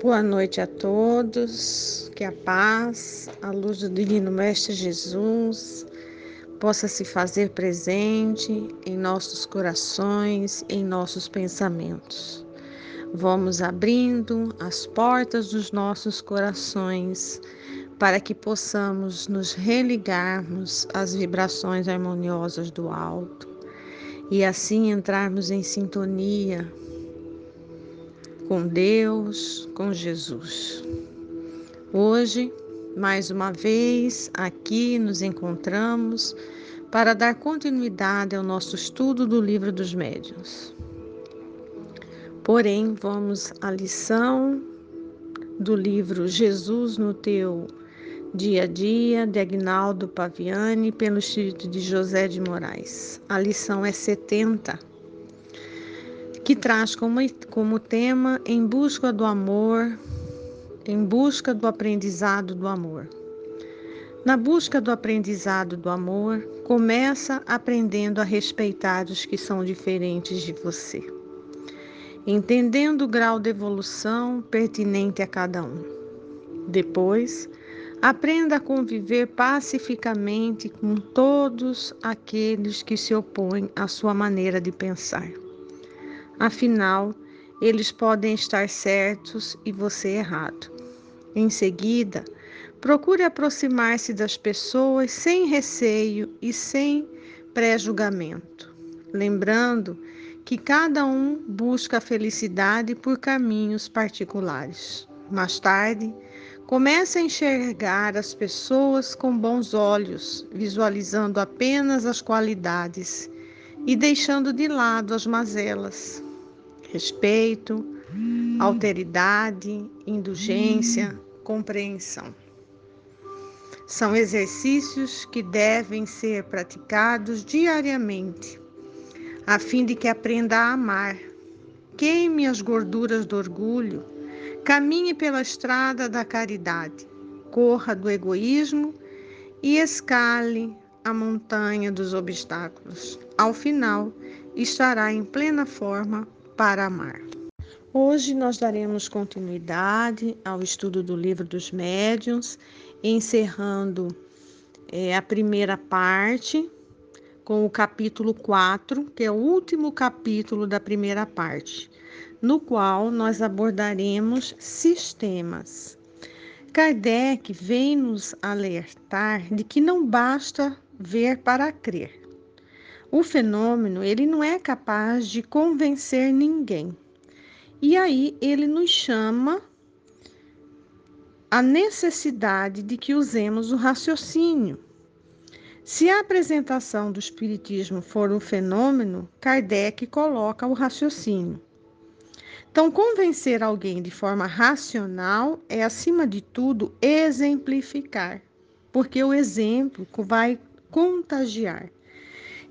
Boa noite a todos, que a paz, a luz do Divino Mestre Jesus possa se fazer presente em nossos corações, em nossos pensamentos. Vamos abrindo as portas dos nossos corações para que possamos nos religarmos às vibrações harmoniosas do alto e assim entrarmos em sintonia com Deus, com Jesus. Hoje, mais uma vez, aqui nos encontramos para dar continuidade ao nosso estudo do Livro dos Médiuns. Porém, vamos à lição do livro Jesus no Teu Dia a Dia, de Agnaldo Paviani, pelo Espírito de José de Moraes. A lição é 70 que traz como, como tema Em Busca do Amor, em busca do aprendizado do amor. Na busca do aprendizado do amor, começa aprendendo a respeitar os que são diferentes de você, entendendo o grau de evolução pertinente a cada um. Depois, aprenda a conviver pacificamente com todos aqueles que se opõem à sua maneira de pensar. Afinal, eles podem estar certos e você errado. Em seguida, procure aproximar-se das pessoas sem receio e sem pré-julgamento, lembrando que cada um busca a felicidade por caminhos particulares. Mais tarde, comece a enxergar as pessoas com bons olhos, visualizando apenas as qualidades e deixando de lado as mazelas respeito, alteridade, indulgência, compreensão. São exercícios que devem ser praticados diariamente, a fim de que aprenda a amar, queime as gorduras do orgulho, caminhe pela estrada da caridade, corra do egoísmo e escale a montanha dos obstáculos. Ao final, estará em plena forma para amar. Hoje nós daremos continuidade ao estudo do livro dos médiuns, encerrando é, a primeira parte com o capítulo 4, que é o último capítulo da primeira parte, no qual nós abordaremos sistemas. Kardec vem nos alertar de que não basta ver para crer. O fenômeno, ele não é capaz de convencer ninguém. E aí ele nos chama a necessidade de que usemos o raciocínio. Se a apresentação do Espiritismo for um fenômeno, Kardec coloca o raciocínio. Então, convencer alguém de forma racional é, acima de tudo, exemplificar, porque o exemplo vai contagiar.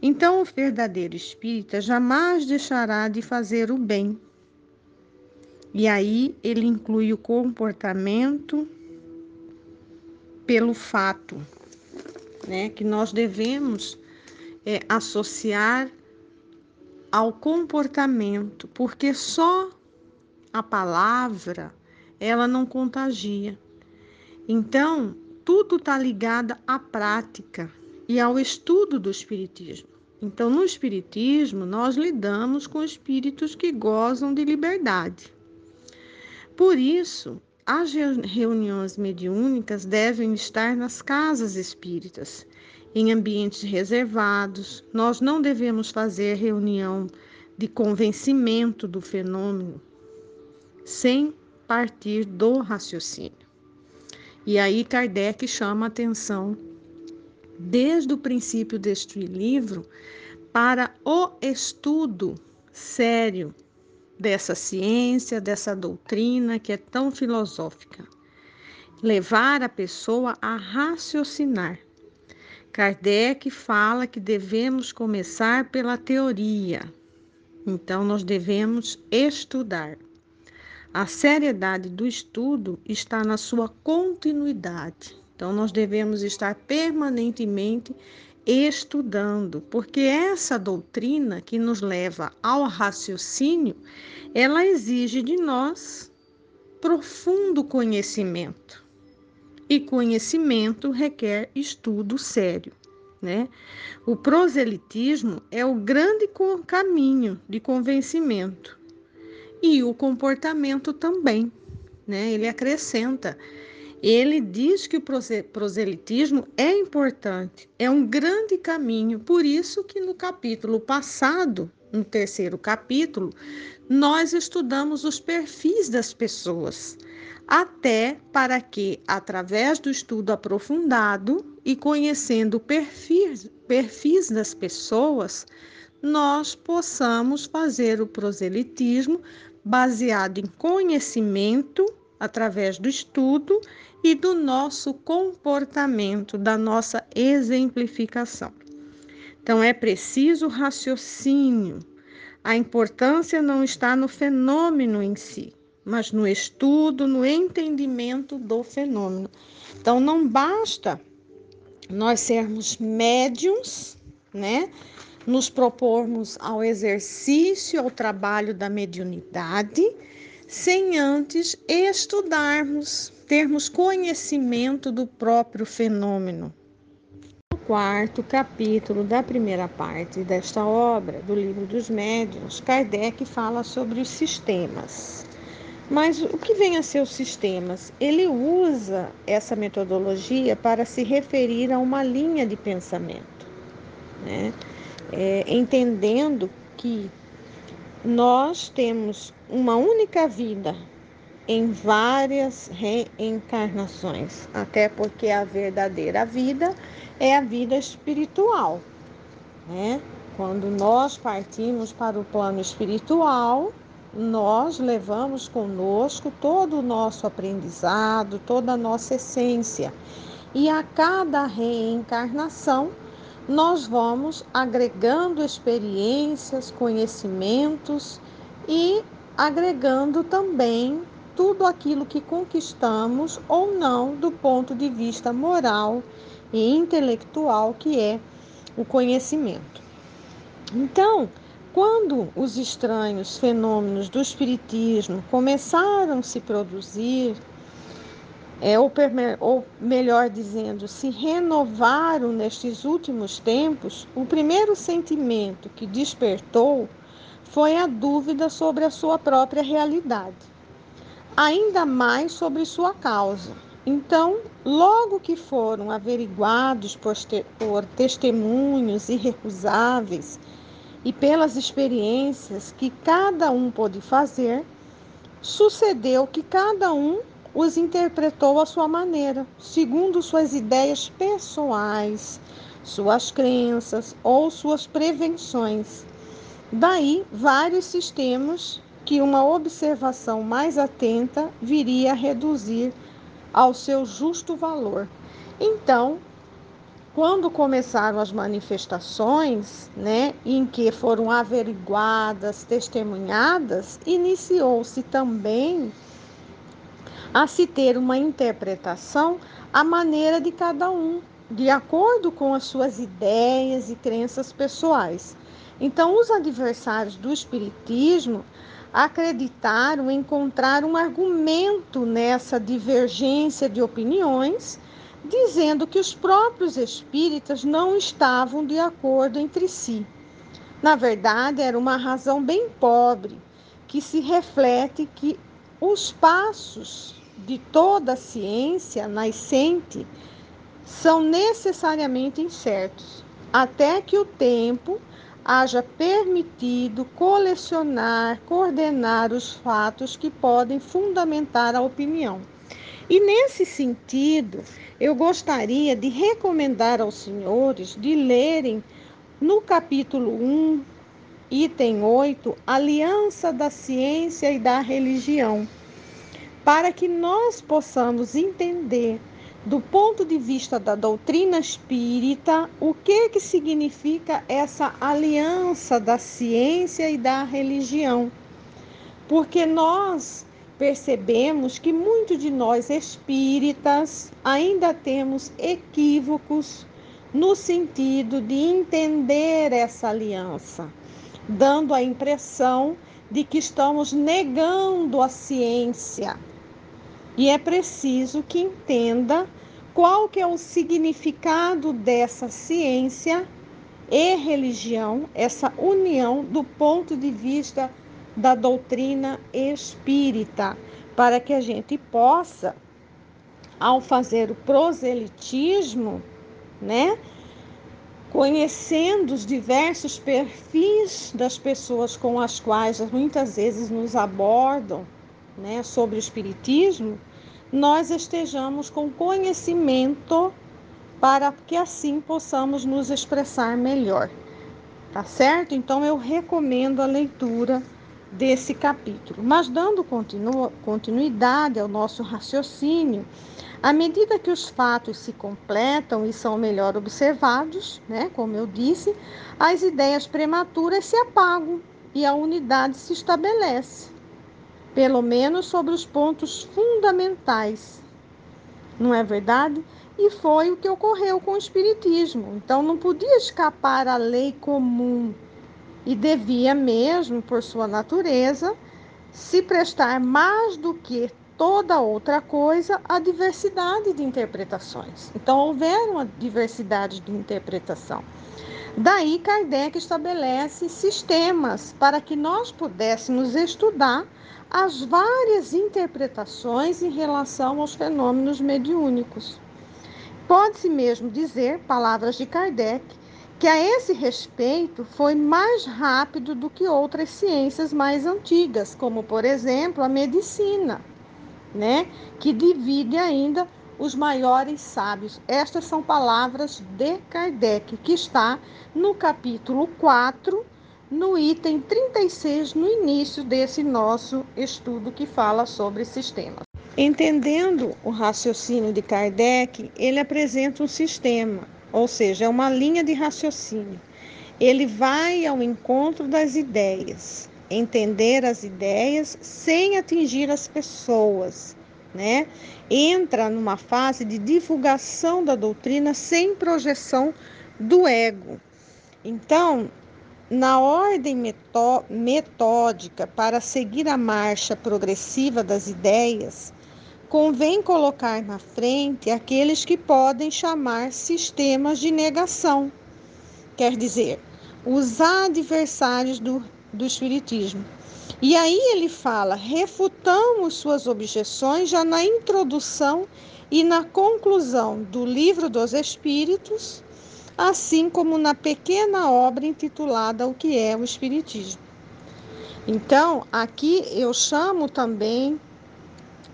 Então, o verdadeiro espírita jamais deixará de fazer o bem. E aí ele inclui o comportamento pelo fato, né, que nós devemos é, associar ao comportamento, porque só a palavra ela não contagia. Então, tudo está ligado à prática e ao estudo do Espiritismo. Então, no Espiritismo, nós lidamos com espíritos que gozam de liberdade. Por isso, as reuniões mediúnicas devem estar nas casas espíritas, em ambientes reservados. Nós não devemos fazer reunião de convencimento do fenômeno sem partir do raciocínio. E aí Kardec chama a atenção desde o princípio deste livro para o estudo sério dessa ciência, dessa doutrina que é tão filosófica. Levar a pessoa a raciocinar. Kardec fala que devemos começar pela teoria. Então, nós devemos estudar. A seriedade do estudo está na sua continuidade. Então, nós devemos estar permanentemente estudando, porque essa doutrina que nos leva ao raciocínio, ela exige de nós profundo conhecimento. E conhecimento requer estudo sério. Né? O proselitismo é o grande caminho de convencimento e o comportamento também. Né? Ele acrescenta ele diz que o proselitismo é importante, é um grande caminho, por isso que no capítulo passado, no terceiro capítulo, nós estudamos os perfis das pessoas, até para que, através do estudo aprofundado e conhecendo perfis, perfis das pessoas, nós possamos fazer o proselitismo baseado em conhecimento através do estudo e do nosso comportamento, da nossa exemplificação. Então, é preciso raciocínio. A importância não está no fenômeno em si, mas no estudo, no entendimento do fenômeno. Então, não basta nós sermos médiums, né? Nos propormos ao exercício, ao trabalho da mediunidade, sem antes estudarmos, termos conhecimento do próprio fenômeno. No quarto capítulo da primeira parte desta obra, do Livro dos Médiuns, Kardec fala sobre os sistemas. Mas o que vem a ser os sistemas? Ele usa essa metodologia para se referir a uma linha de pensamento, né? É, entendendo que nós temos uma única vida em várias reencarnações, até porque a verdadeira vida é a vida espiritual, né? Quando nós partimos para o plano espiritual, nós levamos conosco todo o nosso aprendizado, toda a nossa essência. E a cada reencarnação, nós vamos agregando experiências, conhecimentos e agregando também tudo aquilo que conquistamos ou não do ponto de vista moral e intelectual, que é o conhecimento. Então, quando os estranhos fenômenos do espiritismo começaram a se produzir, é, ou, ou melhor dizendo, se renovaram nestes últimos tempos, o primeiro sentimento que despertou foi a dúvida sobre a sua própria realidade, ainda mais sobre sua causa. Então, logo que foram averiguados por, testemunhos irrecusáveis e pelas experiências que cada um pôde fazer, sucedeu que cada um os interpretou à sua maneira, segundo suas ideias pessoais, suas crenças ou suas prevenções. Daí vários sistemas que uma observação mais atenta viria a reduzir ao seu justo valor. Então, quando começaram as manifestações, né, em que foram averiguadas, testemunhadas, iniciou-se também a se ter uma interpretação à maneira de cada um, de acordo com as suas ideias e crenças pessoais. Então, os adversários do Espiritismo acreditaram encontrar um argumento nessa divergência de opiniões, dizendo que os próprios espíritas não estavam de acordo entre si. Na verdade, era uma razão bem pobre, que se reflete que os passos de toda a ciência nascente são necessariamente incertos, até que o tempo haja permitido colecionar, coordenar os fatos que podem fundamentar a opinião. E nesse sentido, eu gostaria de recomendar aos senhores de lerem no capítulo 1, item 8, Aliança da Ciência e da Religião para que nós possamos entender do ponto de vista da doutrina espírita o que que significa essa aliança da ciência e da religião. Porque nós percebemos que muito de nós espíritas ainda temos equívocos no sentido de entender essa aliança, dando a impressão de que estamos negando a ciência E é preciso que entenda qual que é o significado dessa ciência e religião, essa união do ponto de vista da doutrina espírita, para que a gente possa, ao fazer o proselitismo, né, conhecendo os diversos perfis das pessoas com as quais muitas vezes nos abordam, né, sobre o espiritismo, nós estejamos com conhecimento para que assim possamos nos expressar melhor. Tá certo? Então eu recomendo a leitura desse capítulo. Mas dando continu continuidade ao nosso raciocínio, à medida que os fatos se completam e são melhor observados, né, como eu disse, as ideias prematuras se apagam e a unidade se estabelece pelo menos sobre os pontos fundamentais. Não é verdade? E foi o que ocorreu com o Espiritismo. Então não podia escapar à lei comum e devia mesmo, por sua natureza, se prestar mais do que toda outra coisa à diversidade de interpretações. Então houveram uma diversidade de interpretação. Daí Kardec estabelece sistemas para que nós pudéssemos estudar as várias interpretações em relação aos fenômenos mediúnicos. Pode-se mesmo dizer, palavras de Kardec, que a esse respeito foi mais rápido do que outras ciências mais antigas, como por exemplo a medicina, né, que divide ainda os maiores sábios. Estas são palavras de Kardec, que está no capítulo 4 no item 36, no início desse nosso estudo que fala sobre sistemas. Entendendo o raciocínio de Kardec, ele apresenta um sistema, ou seja, é uma linha de raciocínio. Ele vai ao encontro das ideias, entender as ideias sem atingir as pessoas, né? Entra numa fase de divulgação da doutrina sem projeção do ego. Então, na ordem metódica para seguir a marcha progressiva das ideias, convém colocar na frente aqueles que podem chamar sistemas de negação, quer dizer, os adversários do, do Espiritismo. E aí ele fala: refutamos suas objeções já na introdução e na conclusão do Livro dos Espíritos assim como na pequena obra intitulada O que é o Espiritismo. Então, aqui eu chamo também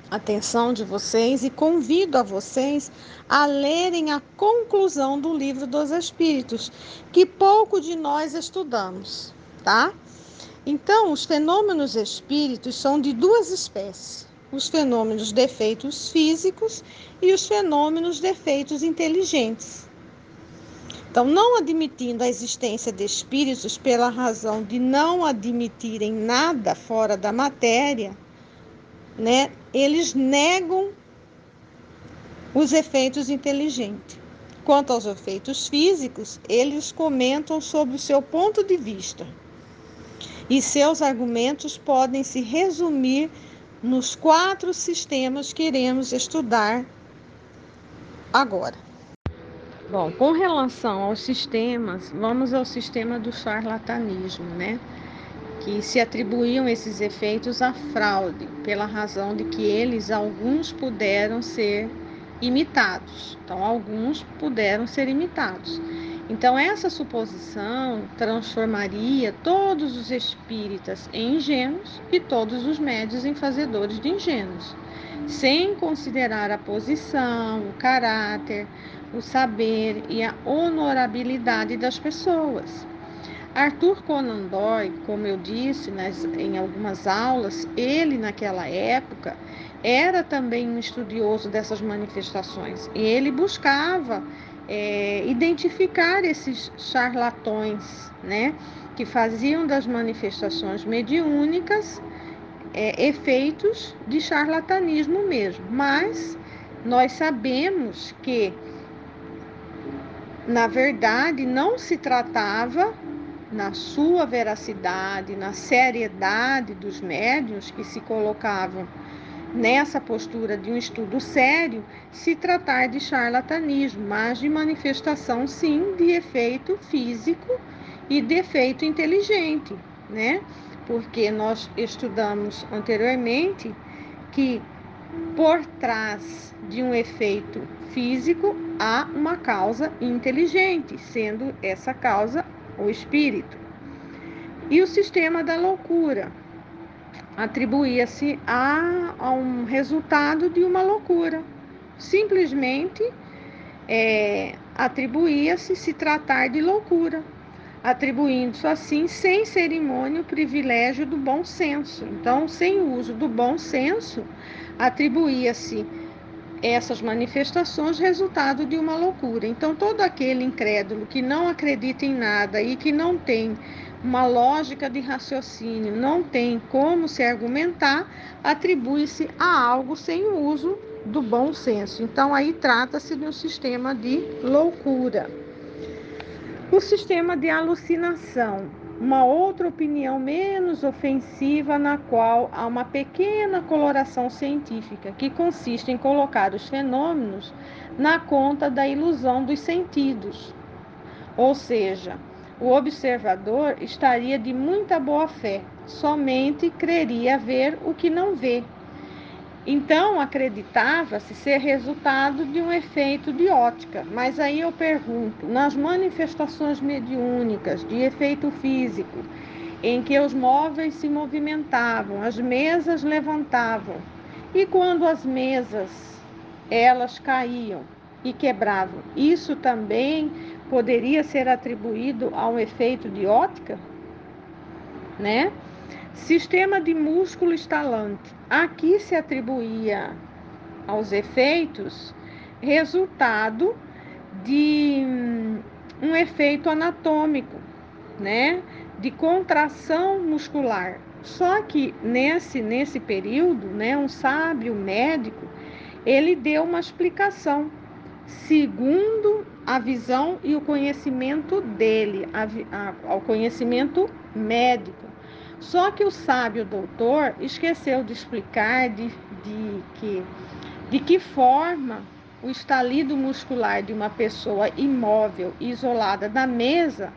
a atenção de vocês e convido a vocês a lerem a conclusão do livro dos Espíritos, que pouco de nós estudamos, tá? Então, os fenômenos espíritos são de duas espécies: os fenômenos defeitos físicos e os fenômenos defeitos inteligentes. Então, não admitindo a existência de espíritos pela razão de não admitirem nada fora da matéria, né, eles negam os efeitos inteligentes. Quanto aos efeitos físicos, eles comentam sobre o seu ponto de vista. E seus argumentos podem se resumir nos quatro sistemas que iremos estudar agora. Bom, com relação aos sistemas, vamos ao sistema do charlatanismo, né? Que se atribuíam esses efeitos à fraude, pela razão de que eles, alguns, puderam ser imitados. Então, alguns puderam ser imitados. Então, essa suposição transformaria todos os espíritas em ingênuos e todos os médios em fazedores de ingênuos, sem considerar a posição, o caráter, o saber e a honorabilidade das pessoas. Arthur Conan Doyle, como eu disse nas, em algumas aulas, ele naquela época era também um estudioso dessas manifestações e ele buscava é, identificar esses charlatões, né, que faziam das manifestações mediúnicas é, efeitos de charlatanismo mesmo. Mas nós sabemos que na verdade, não se tratava, na sua veracidade, na seriedade dos médios que se colocavam nessa postura de um estudo sério, se tratar de charlatanismo, mas de manifestação, sim, de efeito físico e de efeito inteligente, né? Porque nós estudamos anteriormente que por trás de um efeito físico há uma causa inteligente, sendo essa causa o espírito. E o sistema da loucura atribuía-se a, a, um resultado de uma loucura. Simplesmente é, atribuía-se se tratar de loucura, atribuindo-se assim, sem cerimônia, o privilégio do bom senso. Então, sem o uso do bom senso, atribuía-se essas manifestações resultado de uma loucura. Então, todo aquele incrédulo que não acredita em nada e que não tem uma lógica de raciocínio, não tem como se argumentar, atribui-se a algo sem o uso do bom senso. Então, aí trata-se de um sistema de loucura. O sistema de alucinação uma outra opinião menos ofensiva, na qual há uma pequena coloração científica, que consiste em colocar os fenômenos na conta da ilusão dos sentidos. Ou seja, o observador estaria de muita boa fé, somente creria ver o que não vê, então, acreditava-se ser resultado de um efeito de ótica. Mas aí eu pergunto: nas manifestações mediúnicas de efeito físico, em que os móveis se movimentavam, as mesas levantavam, e quando as mesas elas caíam e quebravam, isso também poderia ser atribuído a um efeito de ótica? Né? Sistema de músculo estalante. Aqui se atribuía aos efeitos resultado de um efeito anatômico, né? De contração muscular. Só que nesse nesse período, né, um sábio médico, ele deu uma explicação segundo a visão e o conhecimento dele, ao conhecimento médico. Só que o sábio doutor esqueceu de explicar de, de, que, de que forma o estalido muscular de uma pessoa imóvel, isolada da mesa,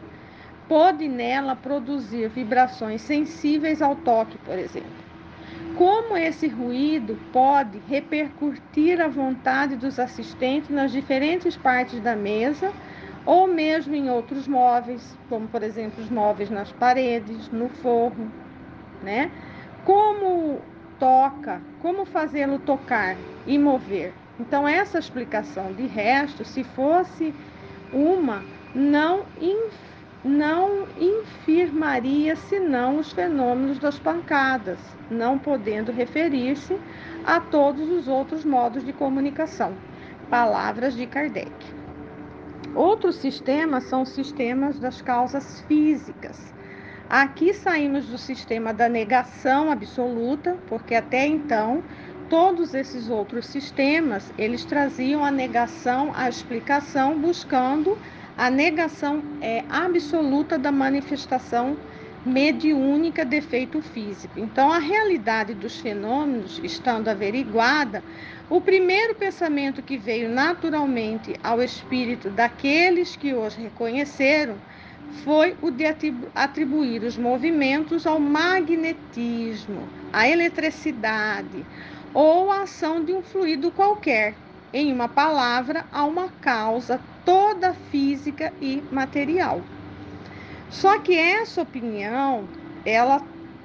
pode nela produzir vibrações sensíveis ao toque, por exemplo. Como esse ruído pode repercutir a vontade dos assistentes nas diferentes partes da mesa ou mesmo em outros móveis, como por exemplo os móveis nas paredes, no forro, né? Como toca, como fazê-lo tocar e mover. Então essa explicação de resto, se fosse uma, não não infirmaria senão os fenômenos das pancadas, não podendo referir-se a todos os outros modos de comunicação. Palavras de Kardec. Outros sistemas são os sistemas das causas físicas. Aqui saímos do sistema da negação absoluta, porque até então todos esses outros sistemas, eles traziam a negação, a explicação, buscando a negação é, absoluta da manifestação mediúnica de efeito físico. Então, a realidade dos fenômenos estando averiguada, o primeiro pensamento que veio naturalmente ao espírito daqueles que os reconheceram foi o de atribuir os movimentos ao magnetismo, à eletricidade ou à ação de um fluido qualquer, em uma palavra, a uma causa toda física e material. Só que essa opinião, ela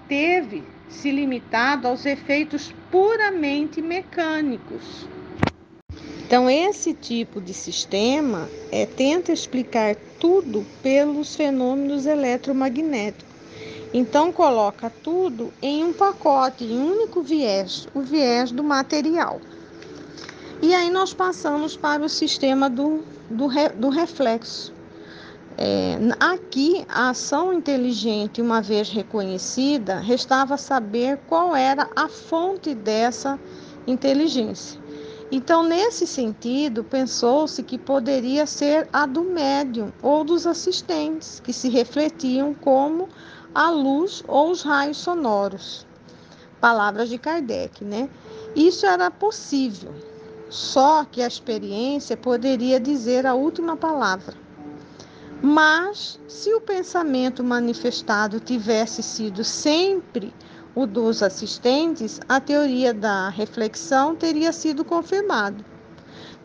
teve se limitado aos efeitos puramente mecânicos. Então, esse tipo de sistema é, tenta explicar tudo pelos fenômenos eletromagnéticos. Então, coloca tudo em um pacote, em um único viés, o viés do material. E aí nós passamos para o sistema do, do, do reflexo. É, aqui, a ação inteligente, uma vez reconhecida, restava saber qual era a fonte dessa inteligência. Então, nesse sentido, pensou-se que poderia ser a do médium ou dos assistentes, que se refletiam como a luz ou os raios sonoros. Palavras de Kardec, né? Isso era possível, só que a experiência poderia dizer a última palavra. Mas, se o pensamento manifestado tivesse sido sempre o dos assistentes, a teoria da reflexão teria sido confirmada.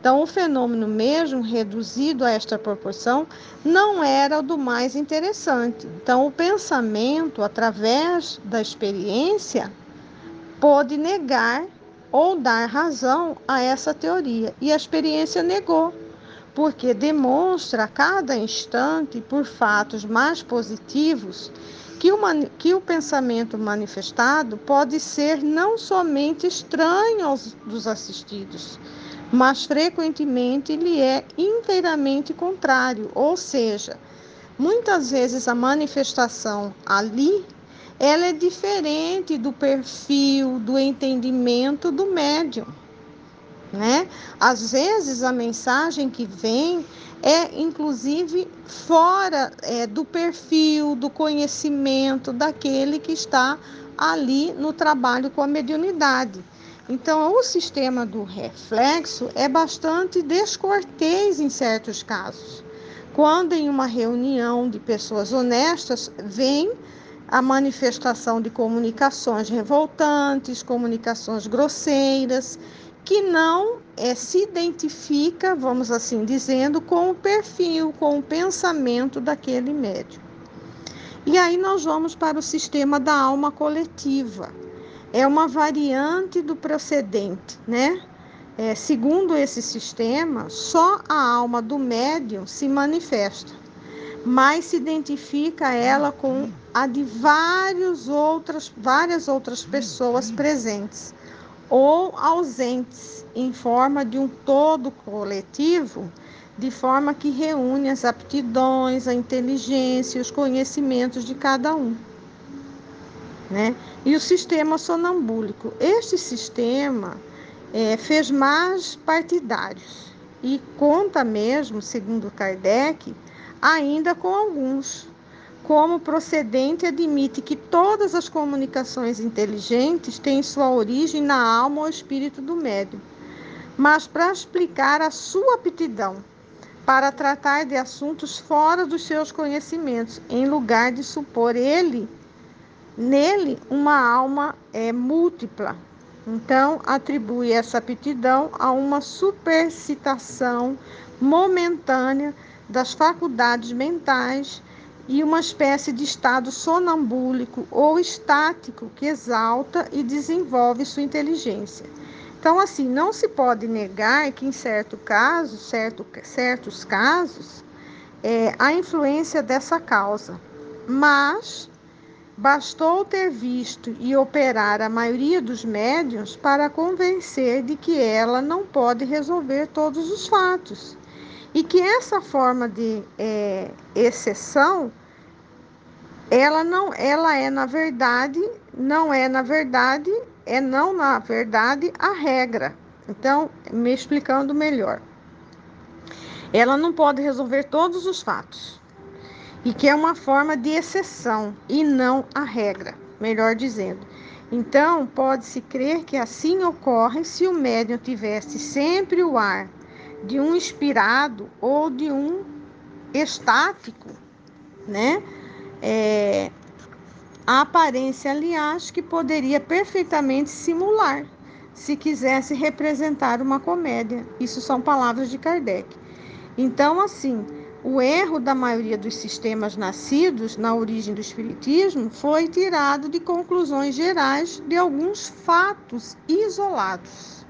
Então, o fenômeno mesmo reduzido a esta proporção não era o do mais interessante. Então, o pensamento, através da experiência, pode negar ou dar razão a essa teoria. E a experiência negou, porque demonstra a cada instante, por fatos mais positivos, que o, que o pensamento manifestado pode ser não somente estranho aos dos assistidos, mas frequentemente lhe é inteiramente contrário, ou seja, muitas vezes a manifestação ali ela é diferente do perfil, do entendimento do médium, né? Às vezes a mensagem que vem é inclusive fora é, do perfil, do conhecimento daquele que está ali no trabalho com a mediunidade. Então, o sistema do reflexo é bastante descortês em certos casos. Quando em uma reunião de pessoas honestas vem a manifestação de comunicações revoltantes, comunicações grosseiras, que não é, se identifica, vamos assim dizendo, com o perfil, com o pensamento daquele médium. E aí nós vamos para o sistema da alma coletiva é uma variante do procedente, né? É, segundo esse sistema, só a alma do médium se manifesta, mas se identifica ela com a de vários outras, várias outras pessoas presentes ou ausentes, em forma de um todo coletivo, de forma que reúne as aptidões, a inteligência os conhecimentos de cada um né? E o sistema sonambúlico. Este sistema é, fez mais partidários e conta mesmo, segundo Kardec, ainda com alguns. Como procedente admite que todas as comunicações inteligentes têm sua origem na alma ou espírito do médium, mas para explicar a sua aptidão para tratar de assuntos fora dos seus conhecimentos, em lugar de supor ele nele uma alma é múltipla. Então, atribui essa aptidão a uma supercitação momentânea das faculdades mentais e uma espécie de estado sonambúlico ou estático que exalta e desenvolve sua inteligência. Então, assim, não se pode negar que em certo caso, certo, certos casos, é, a influência dessa causa, mas Bastou ter visto e operar a maioria dos médiuns para convencer de que ela não pode resolver todos os fatos e que essa forma de é, exceção ela não ela é na verdade não é na verdade é não na verdade a regra. Então me explicando melhor. Ela não pode resolver todos os fatos. E que é uma forma de exceção e não a regra, melhor dizendo. Então, pode-se crer que assim ocorre se o médium tivesse sempre o ar de um inspirado ou de um estático, né? É, a aparência, aliás, que poderia perfeitamente simular se quisesse representar uma comédia. Isso são palavras de Kardec. Então, assim, o erro da maioria dos sistemas nascidos na origem do Espiritismo foi tirado de conclusões gerais de alguns fatos isolados.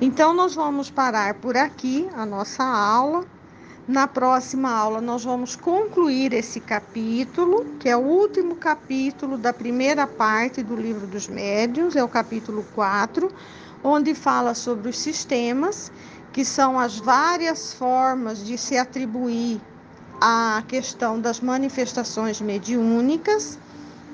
Então, nós vamos parar por aqui a nossa aula. Na próxima aula, nós vamos concluir esse capítulo, que é o último capítulo da primeira parte do Livro dos Médiuns, é o capítulo 4, onde fala sobre os sistemas que são as várias formas de se atribuir a questão das manifestações mediúnicas,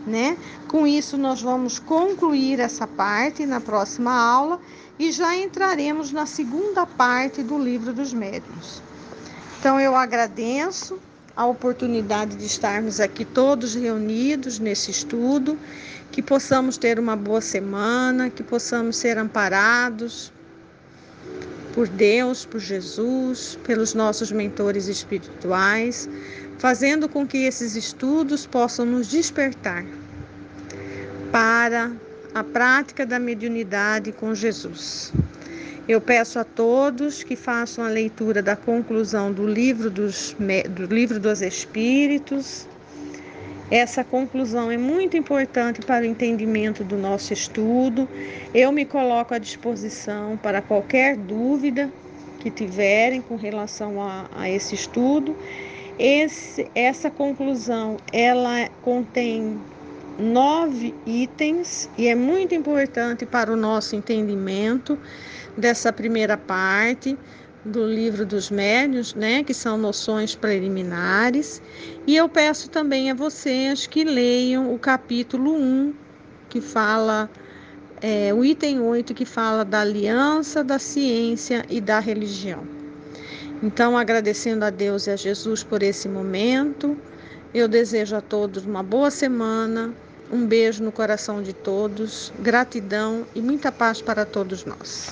né? Com isso nós vamos concluir essa parte na próxima aula e já entraremos na segunda parte do livro dos médiuns. Então eu agradeço a oportunidade de estarmos aqui todos reunidos nesse estudo, que possamos ter uma boa semana, que possamos ser amparados por Deus, por Jesus, pelos nossos mentores espirituais, fazendo com que esses estudos possam nos despertar para a prática da mediunidade com Jesus. Eu peço a todos que façam a leitura da conclusão do livro dos, do livro dos Espíritos. Essa conclusão é muito importante para o entendimento do nosso estudo. Eu me coloco à disposição para qualquer dúvida que tiverem com relação a, a esse estudo. Esse, essa conclusão ela contém nove itens e é muito importante para o nosso entendimento dessa primeira parte do livro dos médios, né, que são noções preliminares. E eu peço também a vocês que leiam o capítulo 1, que fala, é, o item 8, que fala da aliança, da ciência e da religião. Então, agradecendo a Deus e a Jesus por esse momento, eu desejo a todos uma boa semana, um beijo no coração de todos, gratidão e muita paz para todos nós.